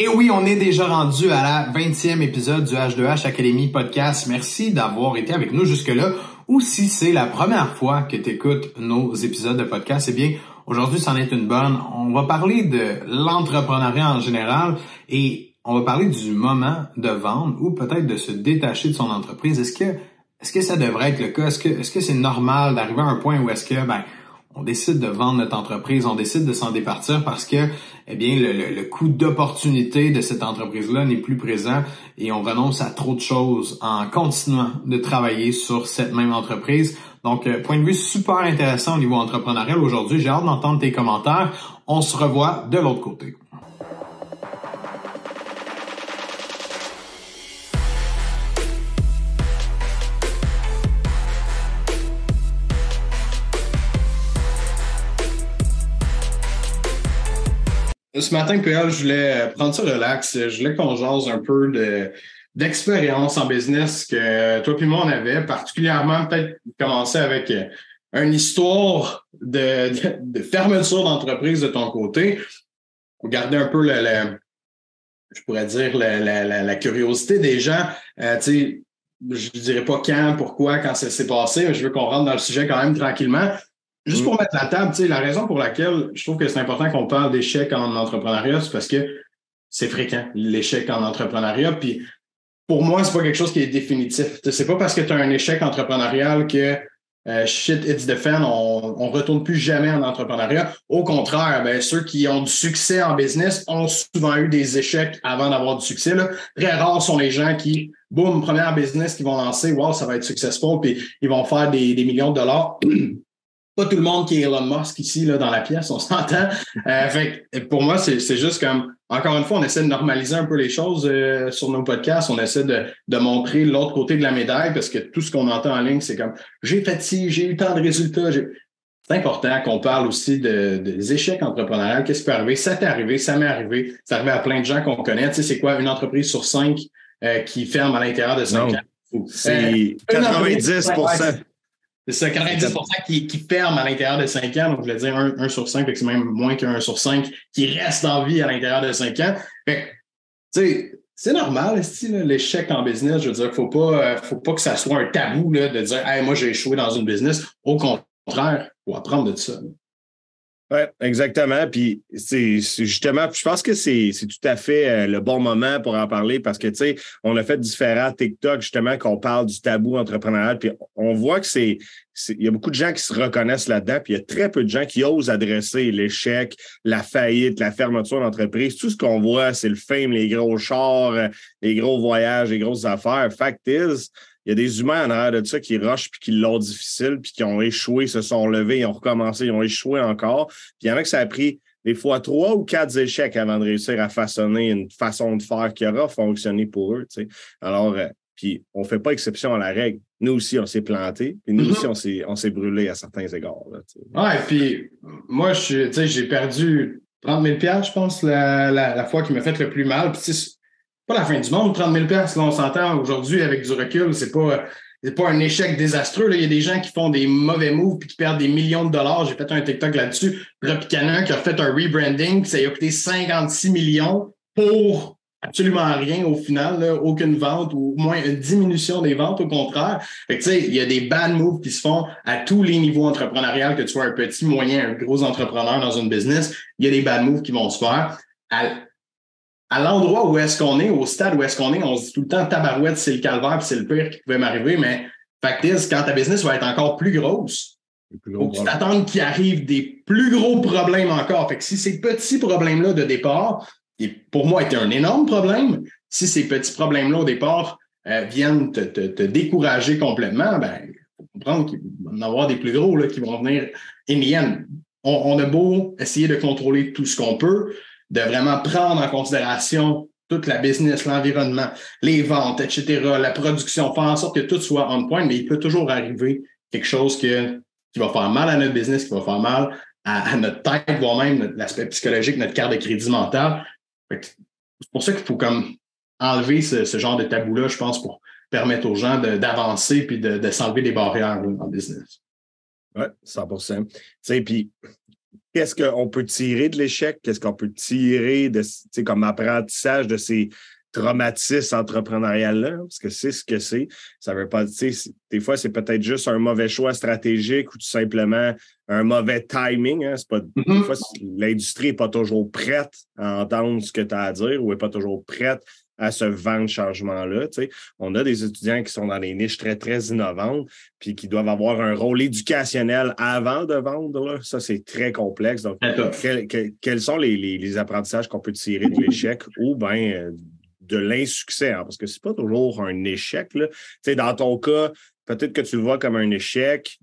Et oui, on est déjà rendu à la 20e épisode du H2H Academy Podcast. Merci d'avoir été avec nous jusque-là. Ou si c'est la première fois que tu écoutes nos épisodes de podcast, eh bien, aujourd'hui, c'en est une bonne. On va parler de l'entrepreneuriat en général et on va parler du moment de vendre ou peut-être de se détacher de son entreprise. Est-ce que, est-ce que ça devrait être le cas? Est-ce que, est-ce que c'est normal d'arriver à un point où est-ce que, ben, on décide de vendre notre entreprise, on décide de s'en départir parce que, eh bien, le, coût d'opportunité de cette entreprise-là n'est plus présent et on renonce à trop de choses en continuant de travailler sur cette même entreprise. Donc, euh, point de vue super intéressant au niveau entrepreneurial aujourd'hui. J'ai hâte d'entendre tes commentaires. On se revoit de l'autre côté. Ce matin, PL, je voulais euh, prendre ça relax. Je voulais qu'on jase un peu de d'expérience en business que toi et moi on avait, particulièrement peut-être commencer avec euh, une histoire de, fermeture d'entreprise de ton côté. Pour garder un peu le, je pourrais dire la, curiosité des gens. Euh, je dirais pas quand, pourquoi, quand ça s'est passé, mais je veux qu'on rentre dans le sujet quand même tranquillement. Juste mm. pour mettre la table, la raison pour laquelle je trouve que c'est important qu'on parle d'échec en entrepreneuriat, c'est parce que c'est fréquent, l'échec en entrepreneuriat. Puis pour moi, c'est pas quelque chose qui est définitif. C'est pas parce que tu as un échec entrepreneurial que euh, shit, it's the fan, on, on retourne plus jamais en entrepreneuriat. Au contraire, ben, ceux qui ont du succès en business ont souvent eu des échecs avant d'avoir du succès. Là. Très rares sont les gens qui, boum, première business qu'ils vont lancer, wow, ça va être successful, puis ils vont faire des, des millions de dollars. pas tout le monde qui est Elon Musk ici là, dans la pièce, on s'entend. Euh, fait, pour moi, c'est juste comme, encore une fois, on essaie de normaliser un peu les choses euh, sur nos podcasts. On essaie de, de montrer l'autre côté de la médaille parce que tout ce qu'on entend en ligne, c'est comme j'ai fait ci, j'ai eu tant de résultats. C'est important qu'on parle aussi de, des échecs entrepreneuriaux. Qu'est-ce qui peut arriver? Ça t'est arrivé, ça m'est arrivé. C'est arrivé à plein de gens qu'on connaît. Tu sais, c'est quoi une entreprise sur cinq euh, qui ferme à l'intérieur de cinq ans? C'est 90 c'est ça, 90 qui, qui ferment à l'intérieur de 5 ans. Donc, je voulais dire 1, sur 5, c'est même moins qu'un sur 5 qui reste en vie à l'intérieur de 5 ans. Fait tu sais, c'est normal, l'échec en business. Je veux dire, faut pas, euh, faut pas que ça soit un tabou là, de dire, hey, moi, j'ai échoué dans une business. Au contraire, il faut apprendre de ça. Oui, exactement. Puis c'est justement, je pense que c'est tout à fait euh, le bon moment pour en parler parce que, tu sais, on a fait différents TikTok, justement, qu'on parle du tabou entrepreneurial. Puis on voit que c'est. Il y a beaucoup de gens qui se reconnaissent là-dedans, puis il y a très peu de gens qui osent adresser l'échec, la faillite, la fermeture d'entreprise. Tout ce qu'on voit, c'est le fame, les gros chars, euh, les gros voyages, les grosses affaires. Fact is, il y a des humains en arrière de ça qui rushent puis qui l'ont difficile puis qui ont échoué, se sont levés, ils ont recommencé, ils ont échoué encore. Puis il y en a que ça a pris des fois trois ou quatre échecs avant de réussir à façonner une façon de faire qui aura fonctionné pour eux. Tu sais. Alors, euh, puis on ne fait pas exception à la règle. Nous aussi, on s'est planté, et nous mm-hmm. aussi, on s'est brûlé à certains égards. Là. Ouais, puis moi, j'ai perdu 30 000 je pense, la, la, fois qui m'a fait le plus mal. Puis pas la fin du monde, 30 000 Là, on s'entend aujourd'hui avec du recul, c'est pas, pas un échec désastreux. Là. Il y a des gens qui font des mauvais moves puis qui perdent des millions de dollars. J'ai fait un TikTok là-dessus. Canon qui a fait un rebranding, ça a coûté 56 millions pour absolument rien au final, aucune vente ou au moins une diminution des ventes au contraire. Fait que, il y a des bad moves qui se font à tous les niveaux entrepreneuriaux, que tu sois un petit, moyen, un gros entrepreneur dans une business, il y a des bad moves qui vont se faire à l'endroit où est-ce qu'on est, au stade où est-ce qu'on est, on se dit tout le temps tabarouette, c'est le calvaire, c'est le pire qui pouvait m'arriver, mais fact is, quand ta business va être encore plus grosse, il faut que tu t'attendes qu'il arrive des plus gros problèmes encore. Fait que si ces petits problèmes-là de départ, qui pour moi étaient un énorme problème, si ces petits problèmes-là au départ euh, viennent te, te, décourager complètement, ben, faut comprendre qu'il va y en avoir des plus gros là, qui vont venir in the On, on a beau essayer de contrôler tout ce qu'on peut, de vraiment prendre en considération toute la business, l'environnement, les ventes, etc., la production, faire en sorte que tout soit on point, mais il peut toujours arriver quelque chose qui va faire mal à notre business, qui va faire mal à, notre tête, voire même l'aspect psychologique, notre carte de crédit mental. C'est pour ça qu'il faut comme enlever ce, genre de tabou-là, je pense, pour permettre aux gens d'avancer puis de, de s'enlever des barrières en business. Oui, 100 Tu sais, puis qu'est-ce qu'on peut tirer de l'échec, qu'est-ce qu'on peut tirer de, comme apprentissage de ces traumatismes entrepreneurial-là, parce que c'est ce que c'est. Ça veut pas, sais, des fois, c'est peut-être juste un mauvais choix stratégique ou tout simplement un mauvais timing. Hein. Pas, mm-hmm. l'industrie n'est pas toujours prête à entendre ce que tu as à dire ou n'est pas toujours prête à ce vent de changement-là. On a des étudiants qui sont dans des niches très, très innovantes, puis qui doivent avoir un rôle éducationnel avant de vendre. Ça, c'est très complexe. Donc, quels sont les, apprentissages qu'on peut tirer de l'échec ou bien euh, de l'insuccès? Hein? Parce que c'est pas toujours un échec. Là. Dans ton cas, peut-être que tu le vois comme un échec.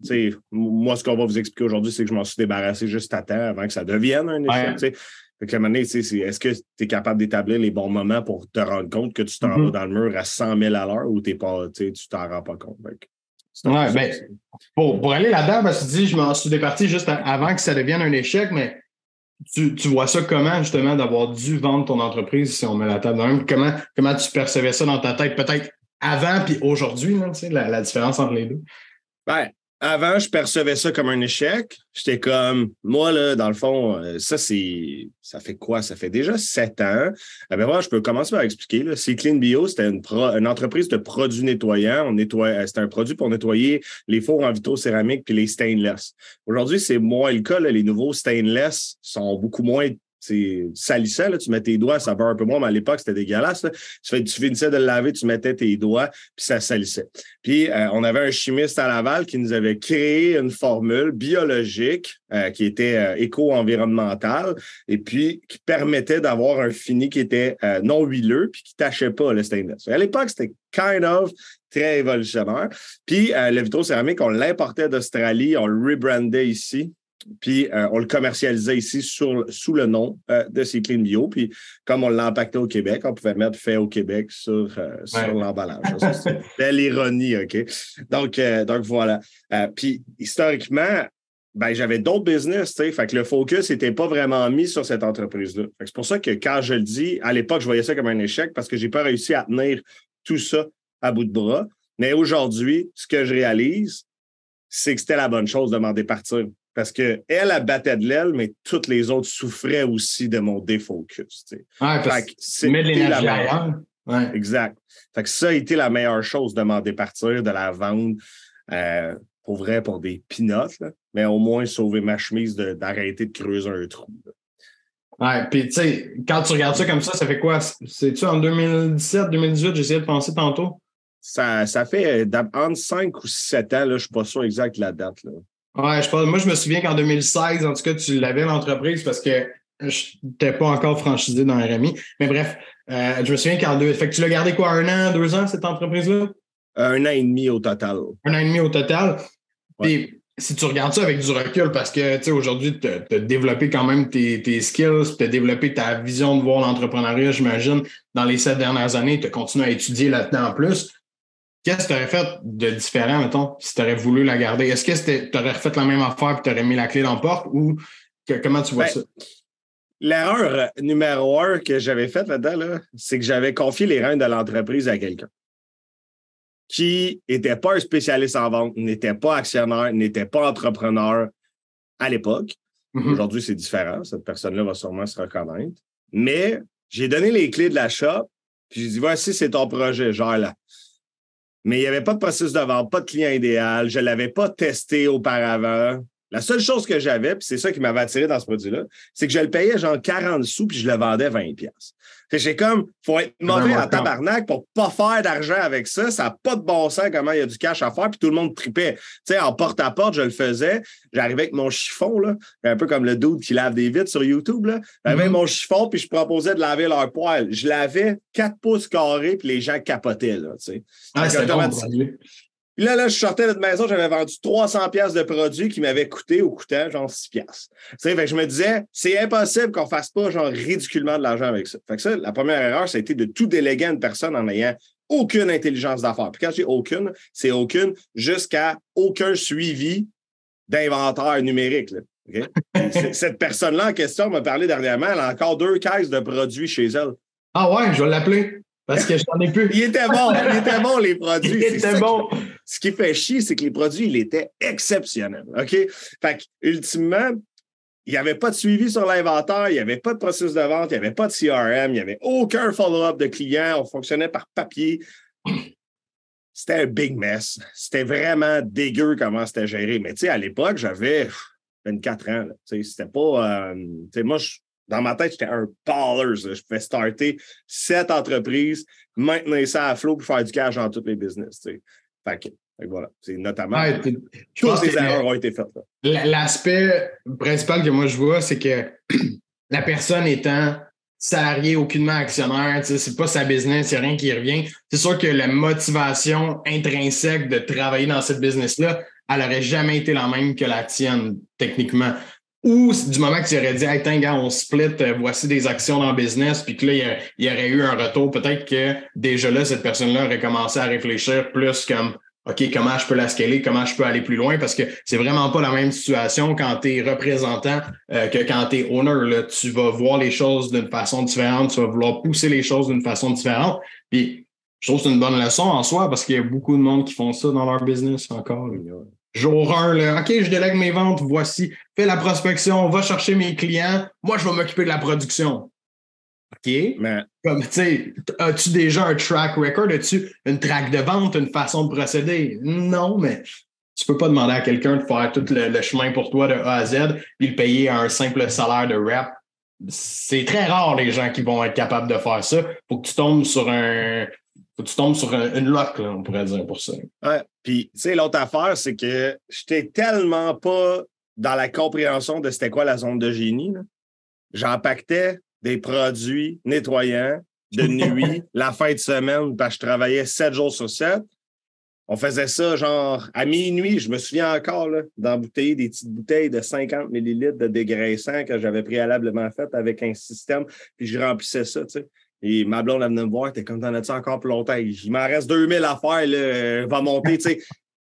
moi, ce qu'on va vous expliquer aujourd'hui, c'est que je m'en suis débarrassé juste à temps avant que ça devienne un échec. Fait que la est-ce que tu es capable d'établir les bons moments pour te rendre compte que tu t'en mm-hmm. vas dans le mur à 100 000 à l'heure ou t'es pas, tu t'en rends pas compte? Ouais, ben, pour, aller là-dedans, que tu dis, je m'en suis départi juste avant que ça devienne un échec, mais tu, vois ça comment, justement, d'avoir dû vendre ton entreprise si on met la table dans même? Comment, comment tu percevais ça dans ta tête, peut-être avant puis aujourd'hui, la, la différence entre les deux? Ben, avant, je percevais ça comme un échec. J'étais comme, moi, là, dans le fond, euh, ça, c'est, ça fait quoi? Ça fait déjà sept ans. Eh ben, je peux commencer par expliquer. C'est Clean Bio, c'était une, entreprise de produits nettoyants. On nettoie, euh, c'était un produit pour nettoyer les fours en vitaux céramique puis les stainless. Aujourd'hui, c'est moins le cas. Les nouveaux stainless sont beaucoup moins c'est salissant, là, tu mets tes doigts, ça beurre un peu moins, mais à l'époque, c'était dégueulasse. Tu, finissais de le laver, tu mettais tes doigts, puis ça salissait. Puis euh, on avait un chimiste à Laval qui nous avait créé une formule biologique euh, qui était euh, éco-environnementale et puis qui permettait d'avoir un fini qui était non huileux puis qui tachait pas le stainless. À l'époque, c'était kind of très révolutionnaire. Puis le vitrocéramique, on l'importait d'Australie, on le rebrandait ici. Puis euh, on le commercialisait ici sous le nom euh, de Clean Bio. Puis comme on l'a impacté au Québec, on pouvait mettre fait au Québec sur, euh, sur l'emballage. C'est une belle ironie, OK? Donc, donc voilà. puis historiquement, ben, j'avais d'autres business, tu sais. Fait que le focus n'était pas vraiment mis sur cette entreprise-là. C'est pour ça que quand je le dis, à l'époque, je voyais ça comme un échec parce que j'ai pas réussi à tenir tout ça à bout de bras. Mais aujourd'hui, ce que je réalise, c'est que c'était la bonne chose de m'en départir. Parce qu'elle, elle battait de l'aile, mais toutes les autres souffraient aussi de mon défocus. Tu sais. de la Ouais. Exact. Fait que ça a été la meilleure chose de m'en départir, de la vendre. Euh, pour vrai, pour des pinottes, mais au moins sauver ma chemise d'arrêter de, creuser un trou. Ouais, puis tu sais, quand tu regardes ça comme ça, ça fait quoi? C'est-tu en 2017, 2018, j'essayais de penser tantôt? Ça, ça fait euh, entre 5 ou 7 ans, là, je ne suis pas sûr exact la date. Là. Ouais, je pense, moi, je me souviens qu'en 2016, en tout cas, tu l'avais l'entreprise parce que je n'étais pas encore franchisé dans RMI. Mais bref, euh, je me souviens qu'en deux. Fait que tu l'as gardé quoi, un an, deux ans, cette entreprise-là? Un an et demi au total. Un an et demi au total. Puis si tu regardes ça avec du recul, parce que tu sais, aujourd'hui, tu as, développé quand même tes, tes skills, tu as développé ta vision de voir l'entrepreneuriat, j'imagine, dans les sept dernières années, tu as continué à étudier là-dedans en plus. Qu'est-ce que tu aurais fait de différent, mettons, si tu aurais voulu la garder? Est-ce que tu aurais refait la même affaire et tu aurais mis la clé dans la porte ou comment tu vois ben, ça? L'erreur numéro un que j'avais faite là-dedans, c'est que j'avais confié les rênes de l'entreprise à quelqu'un qui n'était pas un spécialiste en vente, n'était pas actionnaire, n'était pas entrepreneur à l'époque. Mm-hmm. Aujourd'hui, c'est différent. Cette personne-là va sûrement se reconnaître. Mais j'ai donné les clés de la shop, puis j'ai dit voici, c'est ton projet, genre là mais il n'y avait pas de processus de vente, pas de client idéal. Je ne l'avais pas testé auparavant. La seule chose que j'avais, puis c'est ça qui m'avait attiré dans ce produit-là, c'est que je le payais genre 40 sous puis je le vendais 20 pièces. J'ai comme, faut être mauvais en tabarnak pour pas faire d'argent avec ça. Ça n'a pas de bon sens comment il y a du cash à faire, puis tout le monde tripait. Tu sais, en porte-à-porte, je le faisais. J'arrivais avec mon chiffon, là, un peu comme le dude qui lave des vitres sur YouTube. J'avais mm-hmm. mon chiffon, puis je proposais de laver leur poêle. Je lavais 4 pouces carrés, puis les gens capotaient. Là, tu sais. Ah, là, là, je sortais de maison, j'avais vendu 300 pièces de produits qui m'avaient coûté au coûtant genre 6 pièces. Fait je me disais, c'est impossible qu'on fasse pas genre ridiculement de l'argent avec ça. Fait que ça, la première erreur, ça a été de tout déléguer à une personne en ayant aucune intelligence d'affaires. Puis quand j'ai aucune, c'est aucune jusqu'à aucun suivi d'inventaire numérique. Cette personne-là en question m'a parlé dernièrement, elle a encore deux caisses de produits chez elle. Ah ouais, je vais l'appeler. Parce que j'en ai plus. il était bon, il était bon, les produits. Il était bon. Ce qui fait chier, c'est que les produits, il était exceptionnel. OK? Fait que, ultimement, il n'y avait pas de suivi sur l'inventaire, il n'y avait pas de processus de vente, il n'y avait pas de CRM, il n'y avait aucun follow-up de clients, on fonctionnait par papier. C'était un big mess. C'était vraiment dégueu comment c'était géré. Mais tu sais, à l'époque, j'avais 24 ans. C'était pas. Euh, moi, dans ma tête, j'étais un baller. Je pouvais starter cette entreprise, maintenir ça à flot pour faire du cash dans tous les business. Fait que, voilà. C'est notamment. toutes les erreurs ont été faites. L'aspect principal que moi je vois, c'est que la personne étant salarié, aucunement actionnaire, c'est pas sa business, il n'y a rien qui revient. C'est sûr que la motivation intrinsèque de travailler dans cette business-là, elle n'aurait jamais été la même que la tienne, techniquement. Ou du moment que tu aurais dit, hey, tiens, gars, on split, euh, voici des actions dans le business, puis que là, il y, aurait eu un retour, peut-être que déjà là, cette personne-là aurait commencé à réfléchir plus comme, OK, comment je peux la scaler, comment je peux aller plus loin, parce que c'est vraiment pas la même situation quand tu es représentant euh, que quand tu es owner. Là. Tu vas voir les choses d'une façon différente, tu vas vouloir pousser les choses d'une façon différente. Puis je trouve que c'est une bonne leçon en soi parce qu'il y a beaucoup de monde qui font ça dans leur business encore. Jour 1, là, OK, je délègue mes ventes, voici, fais la prospection, va chercher mes clients, moi, je vais m'occuper de la production. OK? Mais... Comme, tu sais, as-tu déjà un track record? As-tu une track de vente, une façon de procéder? Non, mais tu peux pas demander à quelqu'un de faire tout le, chemin pour toi de A à Z puis le payer un simple salaire de rep. C'est très rare les gens qui vont être capables de faire ça. Faut que tu tombes sur un, tu tombes sur une lock, on pourrait dire, pour ça. Ouais. Puis, tu sais, l'autre affaire, c'est que je n'étais tellement pas dans la compréhension de c'était quoi la zone de génie. J'empactais des produits nettoyants de nuit, la fin de semaine, parce que je travaillais sept jours sur sept. On faisait ça genre à minuit, je me souviens encore, d'embouteiller des petites bouteilles de 50 millilitres de dégraissant que j'avais préalablement fait avec un système, puis je remplissais ça, tu sais. Et ma blonde, elle venait me voir, t'es comme t'en as-tu encore plus longtemps? Il m'en reste 2000 à faire, là, va monter, tu sais.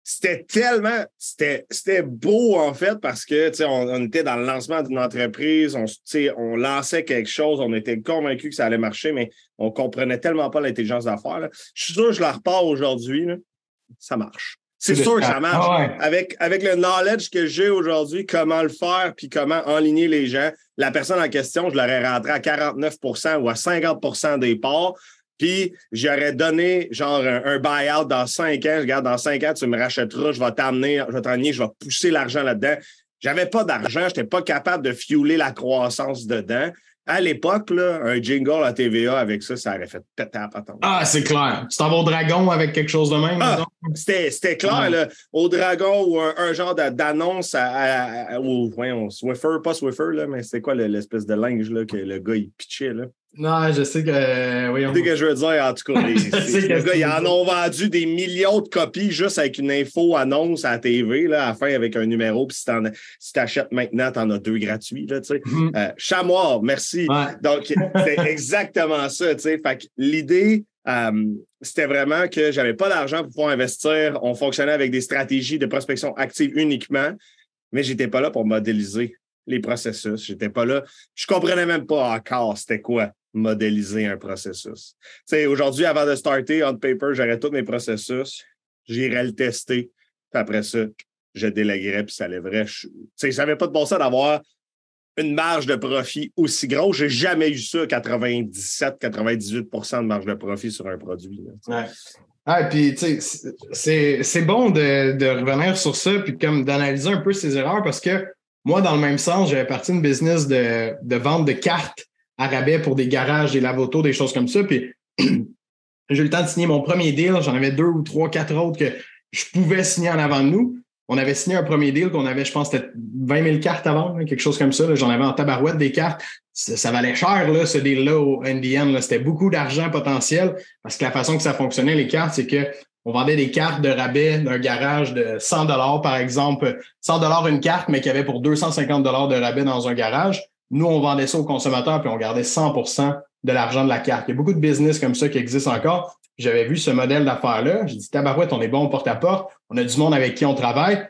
C'était tellement, c'était, c'était beau en fait parce que, tu sais, on, était dans le lancement d'une entreprise, on, on lançait quelque chose, on était convaincus que ça allait marcher, mais on comprenait tellement pas l'intelligence d'affaires. Je suis sûr que je la repars aujourd'hui, ça marche. C'est sûr que ça marche. Ah avec, avec le knowledge que j'ai aujourd'hui, comment le faire, puis comment enligner les gens, la personne en question, je l'aurais rentré à 49% ou à 50% des parts. Puis j'aurais donné genre un, buy-out dans cinq ans. Je regarde, dans cinq ans, tu me rachèteras, je vais t'amener, je vais t'amener, je vais pousser l'argent là-dedans. J'avais pas d'argent, je n'étais pas capable de fueler la croissance dedans. À l'époque, un jingle à TVA avec ça, ça aurait fait péter à patente. Ah, c'est clair. Tu t'en vas au dragon avec quelque chose de même? Ah, c'était clair, là, au dragon ou un, genre d'annonce à, à, voyons, Swiffer, pas Swiffer, là, mais c'est quoi l'espèce de linge là, que le gars il pitchait? Là? Non, je sais que. Euh. C'est ce que je veux dire, en tout cas. Les, gars, ils en ont vendu des millions de copies juste avec une info annonce à la TV, là, à la fin avec un numéro. Puis si tu achètes maintenant, tu en as deux gratuits. Là, mm -hmm. chamois, merci. Donc, c'est exactement ça. Fait que l'idée, euh, c'était vraiment que j'avais pas d'argent pour pouvoir investir. On fonctionnait avec des stratégies de prospection active uniquement, mais j'étais pas là pour modéliser les processus. J'étais pas là. Je comprenais même pas encore c'était quoi modéliser un processus. Aujourd'hui, avant de starter on paper, j'aurais tous mes processus, j'irais le tester, puis après ça, je déléguerais, puis ça lèverait. Ça n'avait pas de bon sens d'avoir une marge de profit aussi grosse. J'ai jamais eu ça, 97-98% de marge de profit sur un produit. Ah, puis, tu sais, c'est bon de, de, revenir sur ça, puis comme d'analyser un peu ces erreurs, parce que moi, dans le même sens, j'avais parti une business de, de vente de cartes à rabais pour des garages, des lavotos, des choses comme ça. Puis j'ai eu le temps de signer mon premier deal. J'en avais deux ou trois, quatre autres que je pouvais signer en avant de nous. On avait signé un premier deal qu'on avait, je pense, c'était 20 000 cartes à vendre, quelque chose comme ça. J'en avais en tabarouette des cartes. Ça, valait cher, là, ce deal-là au NDN. C'était beaucoup d'argent potentiel parce que la façon que ça fonctionnait, les cartes, c'est que on vendait des cartes de rabais d'un garage de 100 dollars, par exemple, 100 dollars une carte, mais qui avait pour 250 dollars de rabais dans un garage. Nous, on vendait ça aux consommateurs, puis on gardait 100% de l'argent de la carte. Il y a beaucoup de business comme ça qui existent encore. J'avais vu ce modèle d'affaires-là. J'ai dit, tabarouette, on est bon porte-à-porte. On a du monde avec qui on travaille.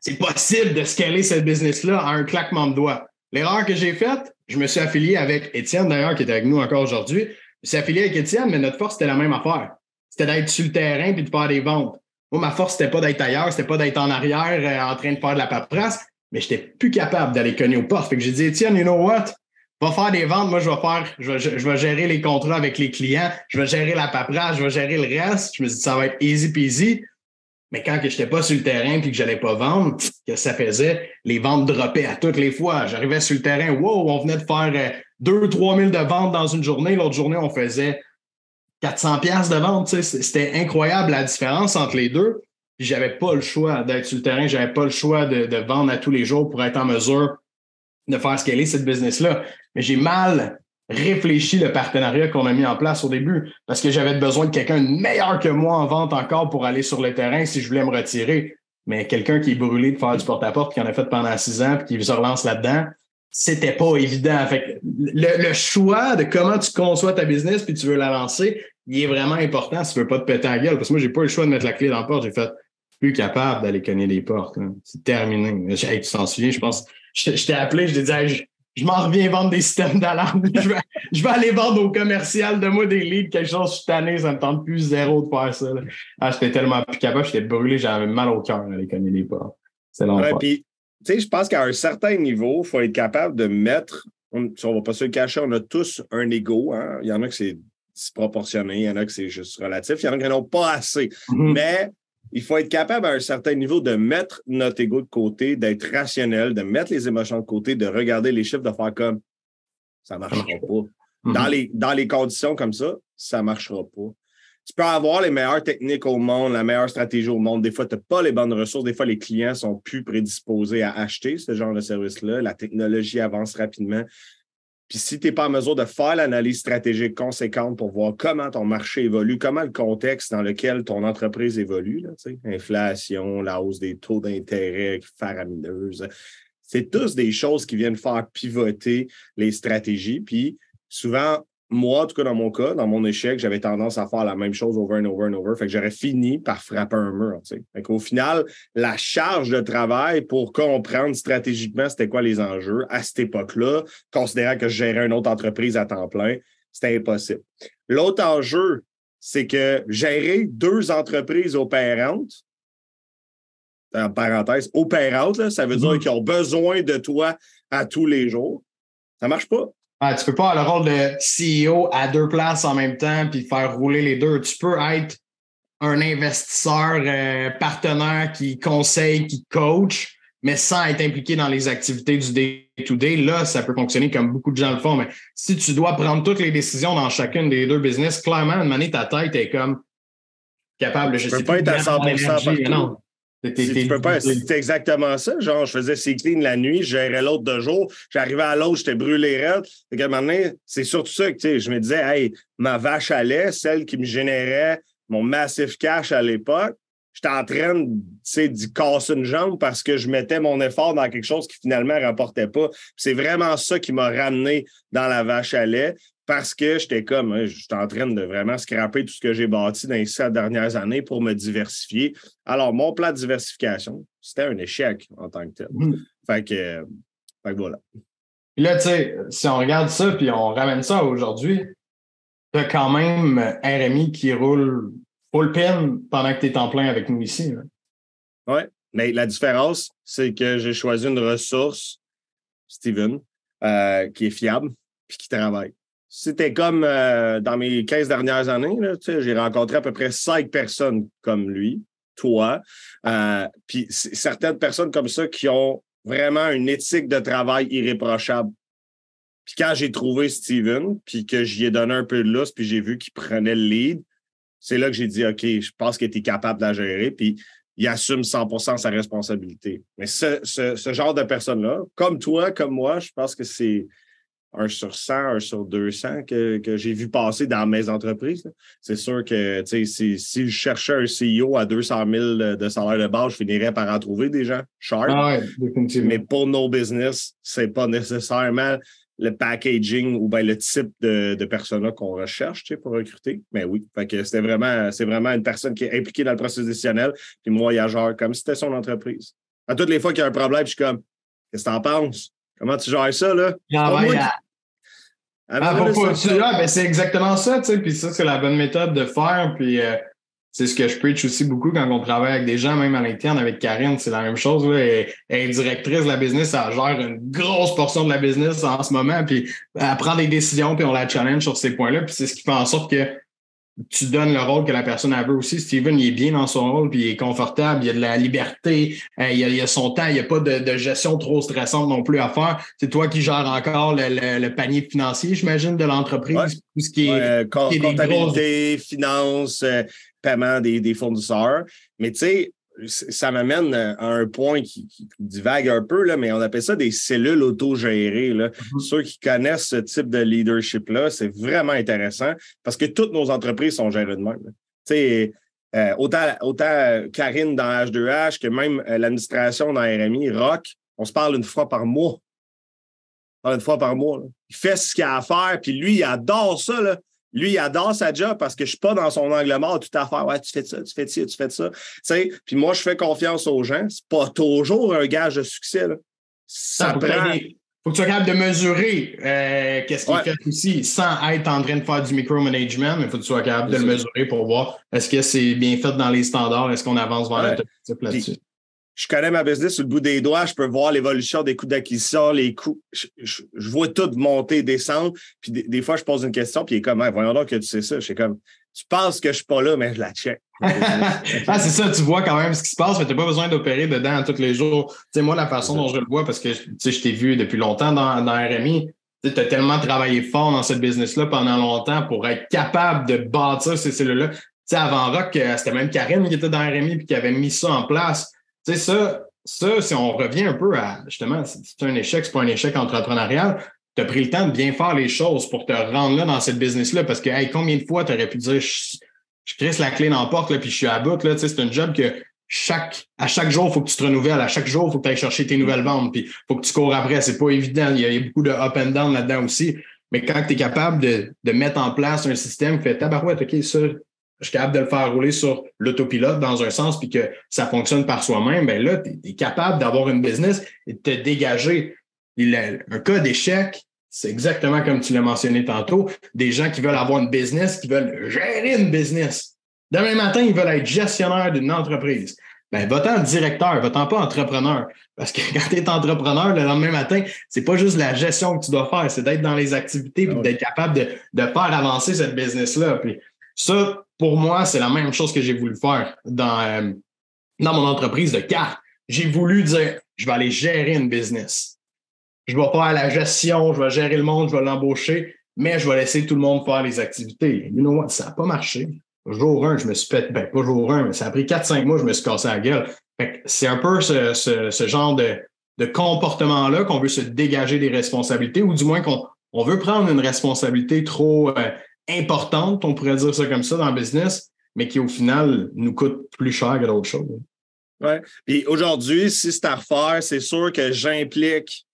C'est possible de scaler cette business-là à un claquement de doigts. L'erreur que j'ai faite, je me suis affilié avec Étienne, d'ailleurs, qui est avec nous encore aujourd'hui. Je me suis affilié avec Étienne, mais notre force, c'était la même affaire. C'était d'être sur le terrain puis de faire des ventes. Moi, ma force, c'était pas d'être ailleurs, c'était pas d'être en arrière euh, en train de faire de la paperasse mais je n'étais plus capable d'aller cogner aux portes. Fait que j'ai dit, Étienne, you know what? Va faire des ventes, moi je vais faire, je vais, gérer les contrats avec les clients, je vais gérer la paperasse, je vais gérer le reste. Je me suis dit, ça va être easy peasy. Mais quand je n'étais pas sur le terrain et que j'allais pas vendre, que ça faisait, les ventes droppaient à toutes les fois. J'arrivais sur le terrain, wow, on venait de faire 2 3 000 de ventes dans une journée. L'autre journée, on faisait 400 pièces de vente. C'était incroyable la différence entre les deux. J'avais pas le choix d'être sur le terrain, j'avais pas le choix de, de, vendre à tous les jours pour être en mesure de faire scaler cette business-là. Mais j'ai mal réfléchi le partenariat qu'on a mis en place au début parce que j'avais besoin de quelqu'un de meilleur que moi en vente encore pour aller sur le terrain si je voulais me retirer. Mais quelqu'un qui est brûlé de faire du porte-à-porte, qui en a fait pendant six ans, puis qui se relance là-dedans, c'était pas évident. Fait le, choix de comment tu conçois ta business puis tu veux la lancer, il est vraiment important si tu veux pas te péter la gueule. Parce que moi, j'ai pas eu le choix de mettre la clé dans la porte. J'ai fait plus capable d'aller cogner les portes. C'est terminé. tu t'en souviens, je pense. Je t'ai appelé, je t'ai dit je m'en reviens vendre des systèmes d'alarme. je, vais, aller vendre au commercial de moi des leads, quelque chose, je suis tanné, ça me tente plus zéro de faire ça. Ah, j'étais tellement plus capable, j'étais brûlé, j'avais mal au cœur d'aller cogner les portes. C'est long. Ouais, puis, tu sais, je pense qu'à un certain niveau, il faut être capable de mettre, on, ne va pas se le cacher, on a tous un ego. Hein? Il y en a que c'est disproportionné, il y en a que c'est juste relatif, il y en a qui n'en ont pas assez. Mm-hmm. Mais il faut être capable à un certain niveau de mettre notre ego de côté, d'être rationnel, de mettre les émotions de côté, de regarder les chiffres, de faire comme ça ne marchera pas. Dans, mhm. les, dans les conditions comme ça, ça ne marchera pas. Tu peux avoir les meilleures techniques au monde, la meilleure stratégie au monde. Des fois, tu n'as pas les bonnes ressources. Des fois, les clients sont plus prédisposés à acheter ce genre de service-là. La technologie avance rapidement. Puis si tu n'es pas en mesure de faire l'analyse stratégique conséquente pour voir comment ton marché évolue, comment le contexte dans lequel ton entreprise évolue, là, inflation, la hausse des taux d'intérêt faramineuse, c'est tous des choses qui viennent faire pivoter les stratégies. Puis souvent, moi, en tout cas dans mon cas, dans mon échec, j'avais tendance à faire la même chose over and over and over. Fait que j'aurais fini par frapper un mur. Tu Fait qu'au final, la charge de travail pour comprendre stratégiquement c'était quoi les enjeux à cette époque-là, considérant que je gérais une autre entreprise à temps plein, c'était impossible. L'autre enjeu, c'est que gérer deux entreprises opérantes, en parenthèse, opérantes, ça veut dire mm-hmm. qu'ils ont besoin de toi à tous les jours. Ça marche pas. Ah, tu peux pas avoir le rôle de CEO à deux places en même temps puis faire rouler les deux. Tu peux être un investisseur euh, partenaire qui conseille, qui coach, mais sans être impliqué dans les activités du day-to-day. Là, ça peut fonctionner comme beaucoup de gens le font. Mais si tu dois prendre toutes les décisions dans chacune des deux business, clairement, une manière, ta tête est comme capable, je sais pas être à 100 Non. Tu peux pas, c'est exactement ça. Genre, je faisais cycling la nuit, je gérais l'autre de jour, j'arrivais à l'autre, j'étais brûlé raide. Fait un c'est surtout ça que je me disais, hey, ma vache à lait, celle qui me générait mon massif cash à l'époque, j'étais en train d'y casser une jambe parce que je mettais mon effort dans quelque chose qui finalement ne rapportait pas. C'est vraiment ça qui m'a ramené dans la vache à lait parce que j'étais comme, hein, j'étais en train de vraiment scraper tout ce que j'ai bâti dans les sept dernières années pour me diversifier. Alors, mon plan de diversification, c'était un échec en tant que tel. Mmh. Fait, que, voilà. là, tu sais, si on regarde ça puis on ramène ça aujourd'hui, tu as quand même RMI qui roule full pin pendant que tu es en plein avec nous ici. Oui, mais la différence, c'est que j'ai choisi une ressource, Steven, euh, qui est fiable puis qui travaille. C'était comme euh, dans mes 15 dernières années, j'ai rencontré à peu près cinq personnes comme lui, toi, euh, puis certaines personnes comme ça qui ont vraiment une éthique de travail irréprochable. Puis quand j'ai trouvé Steven, puis que j'y ai donné un peu de lousse, puis j'ai vu qu'il prenait le lead, c'est là que j'ai dit, OK, je pense qu'il était capable de la gérer, puis il assume 100% sa responsabilité. Mais ce, ce genre de personnes-là, comme toi, comme moi, je pense que c'est un sur 100, un sur 200 que, que j'ai vu passer dans mes entreprises. C'est sûr que si, si je cherchais un CEO à 200 000 de salaire de base, je finirais par en trouver des gens sharp. Ah Mais pour nos business, c'est pas nécessairement le packaging ou bien le type de, de persona qu'on recherche pour recruter. Mais oui, c'était vraiment, c'est vraiment une personne qui est impliquée dans le processus décisionnel, puis genre comme si c'était son entreprise. À toutes les fois qu'il y a un problème, je suis comme Qu'est-ce que t'en penses? Comment tu gères ça, là? Ah, ah, ben, c'est exactement ça, tu sais. Puis ça, c'est la bonne méthode de faire. Puis, euh, c'est ce que je preach aussi beaucoup quand on travaille avec des gens, même à l'interne, avec Karine, c'est la même chose. Là. Elle, est directrice de la business, elle gère une grosse portion de la business en ce moment, puis elle prend des décisions, puis on la challenge sur ces points-là. Puis c'est ce qui fait en sorte que tu donnes le rôle que la personne a veut aussi. Steven, il est bien dans son rôle, puis il est confortable, il y a de la liberté, euh, il, y a, son temps, il n'y a pas de, gestion trop stressante non plus à faire. C'est toi qui gères encore le, panier financier, j'imagine, de l'entreprise. Tout ce qui est, comptabilité, finance, euh, paiement des, des fournisseurs. Mais tu sais, ça m'amène à un point qui, divague un peu, là, mais on appelle ça des cellules autogérées. Là. Mm-hmm. Ceux qui connaissent ce type de leadership-là, c'est vraiment intéressant parce que toutes nos entreprises sont gérées de même. Euh, autant, autant Karine dans H2H que même euh, l'administration dans RMI, Rock, on se parle une fois par mois. On parle une fois par mois. Il fait ce qu'il a à faire, puis lui, il adore ça. Là. Lui, il adore sa job parce que je ne suis pas dans son angle mort tout à faire. Ouais, tu fais ça, tu fais ça, tu fais ça. sais, puis moi, je fais confiance aux gens. C'est pas toujours un gage de succès. Là. Ça, prend... faut que tu sois capable de mesurer euh, qu'est-ce qu'il fait aussi, sans être en train de faire du micromanagement, mais il faut que tu sois capable de le mesurer pour voir est-ce que c'est bien fait dans les standards, est-ce qu'on avance vers ouais. là-dessus je connais ma business sur le bout des doigts, je peux voir l'évolution des coûts d'acquisition, les coûts. Je, vois tout monter, descendre. Puis des, fois, je pose une question, puis il est comme, voyons donc que tu sais ça. Je suis comme, tu penses que je suis pas là, mais je la check. ah, c'est ça, tu vois quand même ce qui se passe, mais tu n'as pas besoin d'opérer dedans tous les jours. Tu sais, moi, la façon dont je le vois, parce que je t'ai vu depuis longtemps dans, dans RMI, tu as tellement travaillé fort dans cette business-là pendant longtemps pour être capable de bâtir ces cellules-là. Tu sais, avant Rock, euh, c'était même Karine qui était dans RMI et qui avait mis ça en place. Tu sais, ça, ça, si on revient un peu à, justement, c'est un échec, c'est pas un échec entrepreneurial, tu as pris le temps de bien faire les choses pour te rendre là dans cette business-là parce que, hey, combien de fois tu aurais pu dire, je, je la clé dans la porte, là, puis je suis à bout, là, tu sais, c'est un job que chaque, à chaque jour, il faut que tu te renouvelles. À chaque jour, il faut que tu ailles chercher tes nouvelles ventes, puis il faut que tu cours après. C'est pas évident. Il y, a, beaucoup de up and down là-dedans aussi. Mais quand tu es capable de, de, mettre en place un système qui fait tabarouette, OK, ça, je suis capable de le faire rouler sur l'autopilote dans un sens, puis que ça fonctionne par soi-même, ben là, tu es, capable d'avoir une business et de te dégager. un cas d'échec, c'est exactement comme tu l'as mentionné tantôt, des gens qui veulent avoir une business, qui veulent gérer une business. Demain matin, ils veulent être gestionnaire d'une entreprise. Ben, va-t'en directeur, va-t'en pas entrepreneur. Parce que quand tu es entrepreneur, le lendemain matin, c'est pas juste la gestion que tu dois faire, c'est d'être dans les activités et ah d'être capable de, de, faire avancer cette business-là. Puis ça, pour moi, c'est la même chose que j'ai voulu faire dans, euh, dans mon entreprise de cartes. J'ai voulu dire, je vais aller gérer une business. Je vais faire la gestion, je vais gérer le monde, je vais l'embaucher, mais je vais laisser tout le monde faire les activités. You know what? Ça n'a pas marché. Jour 1, je me suis fait, ben pas jour 1, mais ça a pris 4-5 mois, je me suis cassé la gueule. C'est un peu ce, ce, genre de, de comportement-là qu'on veut se dégager des responsabilités, ou du moins qu'on on veut prendre une responsabilité trop euh, importante, on pourrait dire ça comme ça, dans le business, mais qui au final nous coûte plus cher que d'autres choses. Oui. Puis aujourd'hui, si c'est à refaire, c'est sûr que j'implique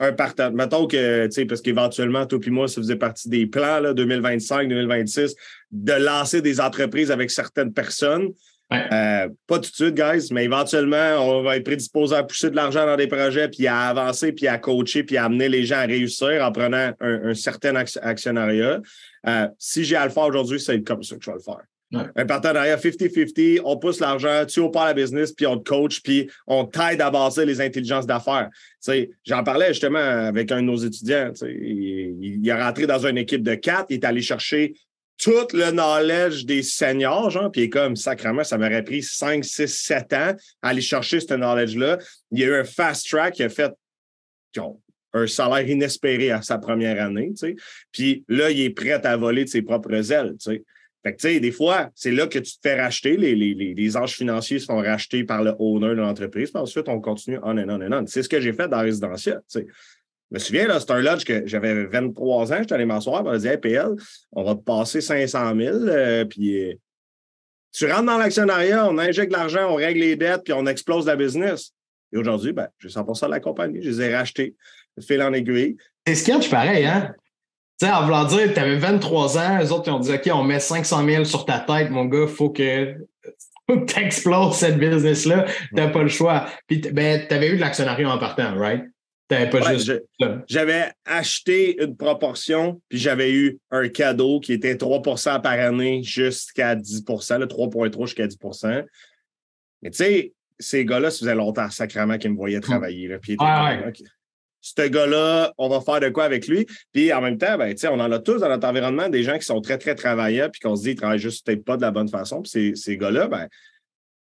un partenaire. Mettons que, tu sais, parce qu'éventuellement, toi et moi, ça faisait partie des plans 2025-2026, de lancer des entreprises avec certaines personnes. Euh, pas tout de suite, guys, mais éventuellement, on va être prédisposé à pousser de l'argent dans des projets, puis à avancer, puis à coacher, puis à amener les gens à réussir en prenant un, certain actionnariat. Euh, si j'ai à le faire aujourd'hui, c'est comme ça que je vais le faire. Un partenariat 50-50, on pousse l'argent, tu opères la business, puis on te coach, puis on t'aide à les intelligences d'affaires. J'en parlais justement avec un de nos étudiants. Il, il, est rentré dans une équipe de quatre, il est allé chercher tout le knowledge des seniors, genre, puis comme sacrément, ça m'aurait pris 5, 6, 7 ans à aller chercher ce knowledge-là. Il y a eu un fast track qui a fait un salaire inespéré à sa première année, tu sais. Puis là, il est prêt à voler de ses propres ailes, tu sais. Fait que, tu sais, des fois, c'est là que tu te fais racheter. Les, les, les, anges financiers sont rachetés par le owner de l'entreprise. Puis ensuite, on continue on and on and on. C'est ce que j'ai fait dans Résidentiel. Tu sais. Je me souviens, là, c'était un lodge que j'avais 23 ans, j'étais allé m'asseoir, on m'a dit PL, on va te passer 500 000, euh, puis euh, tu rentres dans l'actionnariat, on injecte l'argent, on règle les dettes, puis on explose la business. Et aujourd'hui, ben, j'ai 100 de la compagnie, je les ai rachetés fil en aiguille. C'est sketch pareil, hein? Tu sais, en voulant dire, tu avais 23 ans, les autres, ils ont dit, OK, on met 500 000 sur ta tête, mon gars, faut que tu exploses cette business-là. Tu n'as pas le choix. Puis, ben, tu avais eu de l'actionnariat en partant, right? pas juste. J'avais acheté une proportion, puis j'avais eu un cadeau qui était 3% par année jusqu'à 10% 3,3 jusqu'à 10% Mais tu sais, ces gars-là, ça faisait longtemps, sacrément, qu'ils me voyaient hmm. travailler. Là, puis Ce gars-là, on va faire de quoi avec lui? Puis en même temps, ben, on en a tous dans notre environnement des gens qui sont très, très travailleurs, puis qu'on se dit qu'ils travaillent juste peut-être pas de la bonne façon. Puis ces, ces gars-là, ben,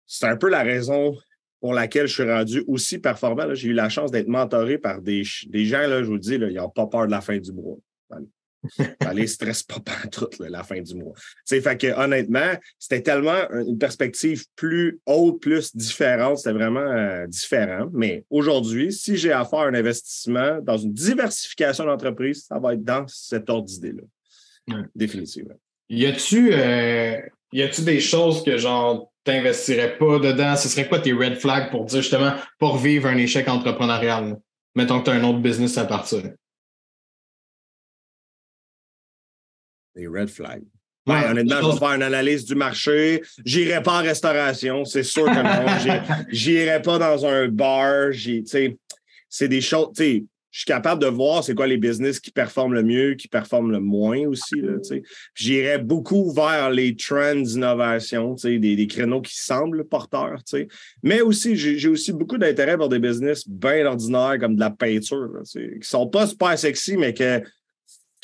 c'est un peu la raison pour laquelle je suis rendu aussi performant. J'ai eu la chance d'être mentoré par des, des gens, là, je vous dis, là, ils n'ont pas peur de la fin du mois. Ça les stresse pas tout la fin du mois. fait que honnêtement, c'était tellement une perspective plus haute, plus différente. C'était vraiment euh, différent. Mais aujourd'hui, si j'ai à faire un investissement dans une diversification d'entreprise, ça va être dans cet ordre d'idée-là. Définitivement. Y a-tu euh, des choses que genre t'investirais pas dedans? Ce serait quoi tes red flags pour dire justement pour vivre un échec entrepreneurial? Mettons que tu as un autre business à partir? Des red flags. Ouais, honnêtement, je vais faire une analyse du marché. J'irai pas en restauration, c'est sûr que non. J'irai pas dans un bar. C'est des choses je suis capable de voir c'est quoi les business qui performent le mieux, qui performent le moins aussi. J'irais beaucoup vers les trends d'innovation, des, des créneaux qui semblent porteurs. Mais aussi, j'ai aussi beaucoup d'intérêt pour des business bien ordinaires comme de la peinture, qui ne sont pas super sexy, mais que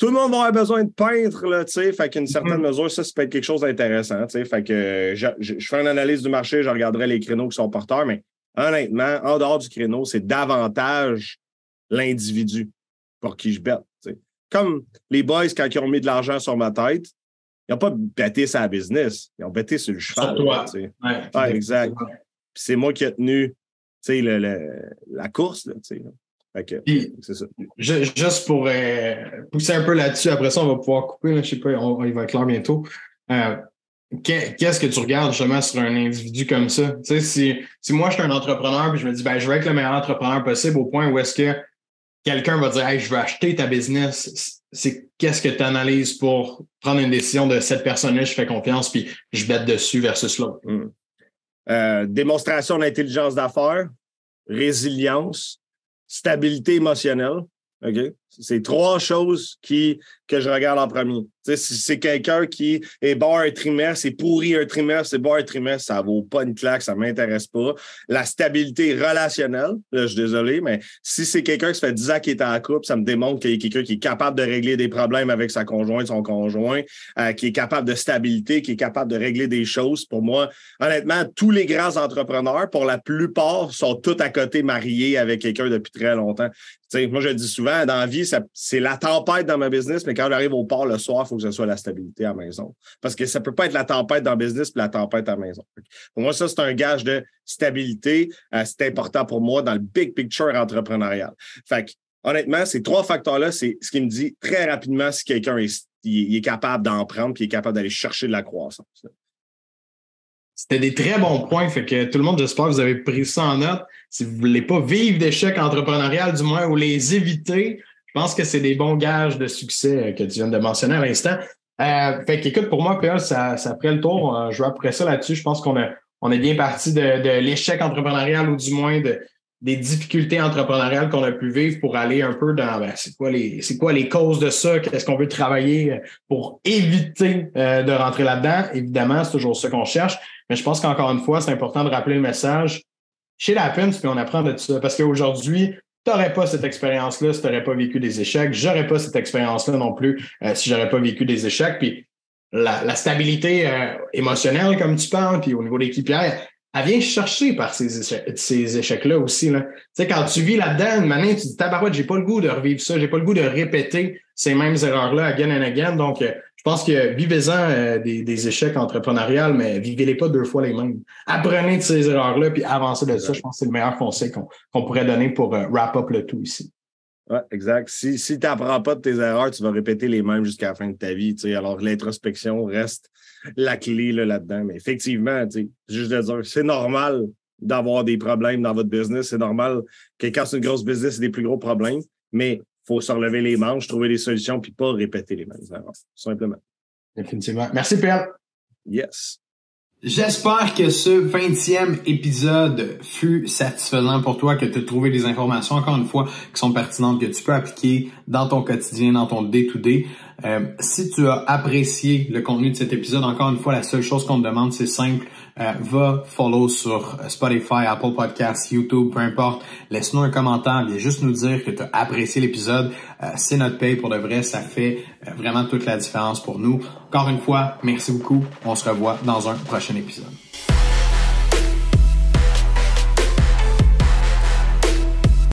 tout le monde va avoir besoin de peintre, là, fait qu'une certaine mm-hmm. mesure, ça, ça peut être quelque chose d'intéressant. Fait que je, je, fais une analyse du marché, je regarderai les créneaux qui sont porteurs, mais honnêtement, en dehors du créneau, c'est davantage l'individu pour qui je bête. Comme les boys, quand ils ont mis de l'argent sur ma tête, ils n'ont pas bêté sa business, ils ont bêté sur le cheval. Sur toi. exact. c'est moi qui ai tenu la course. C'est ça. juste pour euh, pousser un peu là-dessus, après ça, on va pouvoir couper. je sais pas, on, il va être clair bientôt. Euh, qu'est-ce que tu regardes justement sur un individu comme ça? si, si moi je suis un entrepreneur et je me dis ben, je veux être le meilleur entrepreneur possible au point où est-ce que quelqu'un va dire hey, je veux acheter ta business, c'est qu'est-ce que tu analyses pour prendre une décision de cette personne-là, je fais confiance, puis je bête dessus versus l'autre. Hmm. Euh, démonstration d'intelligence d'affaires, résilience, stabilité émotionnelle. OK? C'est trois choses qui, que je regarde en premier. si c'est quelqu'un qui est bon un trimestre, c'est pourri un trimestre, c'est bon un trimestre, ça vaut pas une claque, ça m'intéresse pas. La stabilité relationnelle, je suis désolé, mais si c'est quelqu'un qui se fait 10 ans qu'il est en couple, ça me démontre qu'il y a quelqu'un qui est capable de régler des problèmes avec sa conjointe, son conjoint, euh, qui est capable de stabilité, qui est capable de régler des choses. Pour moi, honnêtement, tous les grands entrepreneurs, pour la plupart, sont tous à côté mariés avec quelqu'un depuis très longtemps. moi, je dis souvent, dans la vie, c'est la tempête dans ma business, mais quand j'arrive au port le soir, il faut que ce soit la stabilité à la maison. Parce que ça ne peut pas être la tempête dans le business puis la tempête à la maison. Pour moi, ça, c'est un gage de stabilité. Euh, c'est important pour moi dans le big picture entrepreneurial. Fait que, honnêtement, ces trois facteurs-là, c'est ce qui me dit très rapidement si quelqu'un est, est, capable d'en prendre puis est capable d'aller chercher de la croissance. C'était des très bons points. Fait que tout le monde, j'espère que vous avez pris ça en note. Si vous ne voulez pas vivre d'échecs entrepreneurial, du moins, ou les éviter, je pense que c'est des bons gages de succès euh, que tu viens de mentionner à l'instant. Euh, fait qu'écoute, pour moi, PA, ça, ça ferait le tour. Euh, je vais après ça là-dessus. Je pense qu'on a, on est bien parti de, l'échec entrepreneurial ou du moins de, des difficultés entrepreneuriales qu'on a pu vivre pour aller un peu dans ben, c'est quoi les c'est quoi les causes de ça, qu'est-ce qu'on veut travailler pour éviter de rentrer là-dedans? Évidemment, c'est toujours ça qu'on cherche. Mais je pense qu'encore une fois, c'est important de rappeler le message. Chez la puis on apprend de tout ça. Parce qu'aujourd'hui, tu n'aurais pas cette expérience-là si tu n'aurais pas vécu des échecs. J'aurais pas cette expérience-là non plus euh, si j'aurais pas vécu des échecs. Puis la, stabilité euh, émotionnelle, comme tu parles, puis au niveau de l'équipière, elle vient chercher par ces, ces échecs-là aussi. Là. Tu sais, quand tu vis là-dedans, une tu te dis, tabarouette, j'ai pas le goût de revivre ça, j'ai pas le goût de répéter ces mêmes erreurs-là again and again. Donc, euh, je pense que vivez-en euh, des, échecs entrepreneuriaux, mais vivez-les pas deux fois les mêmes. Apprenez de ces erreurs-là, puis avancez de ça. Je pense que c'est le meilleur conseil qu'on pourrait donner pour euh, wrap up le tout ici. Oui, exact. Si, si tu n'apprends pas de tes erreurs, tu vas répéter les mêmes jusqu'à la fin de ta vie. Alors, l'introspection reste la clé là-dedans. mais effectivement, juste de dire, c'est normal d'avoir des problèmes dans votre business. C'est normal que quand c'est une grosse business, c'est des plus gros problèmes. Mais faut se relever les manches, trouver des solutions, puis pas répéter les mêmes erreurs, simplement. Définitivement. Merci, Pierre. Yes. J'espère que ce 20e épisode fut satisfaisant pour toi, que tu as trouvé des informations, encore une fois, qui sont pertinentes, que tu peux appliquer dans ton quotidien, dans ton day-to-day. Euh, si tu as apprécié le contenu de cet épisode, encore une fois, la seule chose qu'on te demande, c'est simple. Euh, va follow sur Spotify, Apple Podcasts, YouTube, peu importe. Laisse-nous un commentaire, viens juste nous dire que tu as apprécié l'épisode. Euh, c'est notre paye pour de vrai, ça fait vraiment toute la différence pour nous. Encore une fois, merci beaucoup. On se revoit dans un prochain épisode.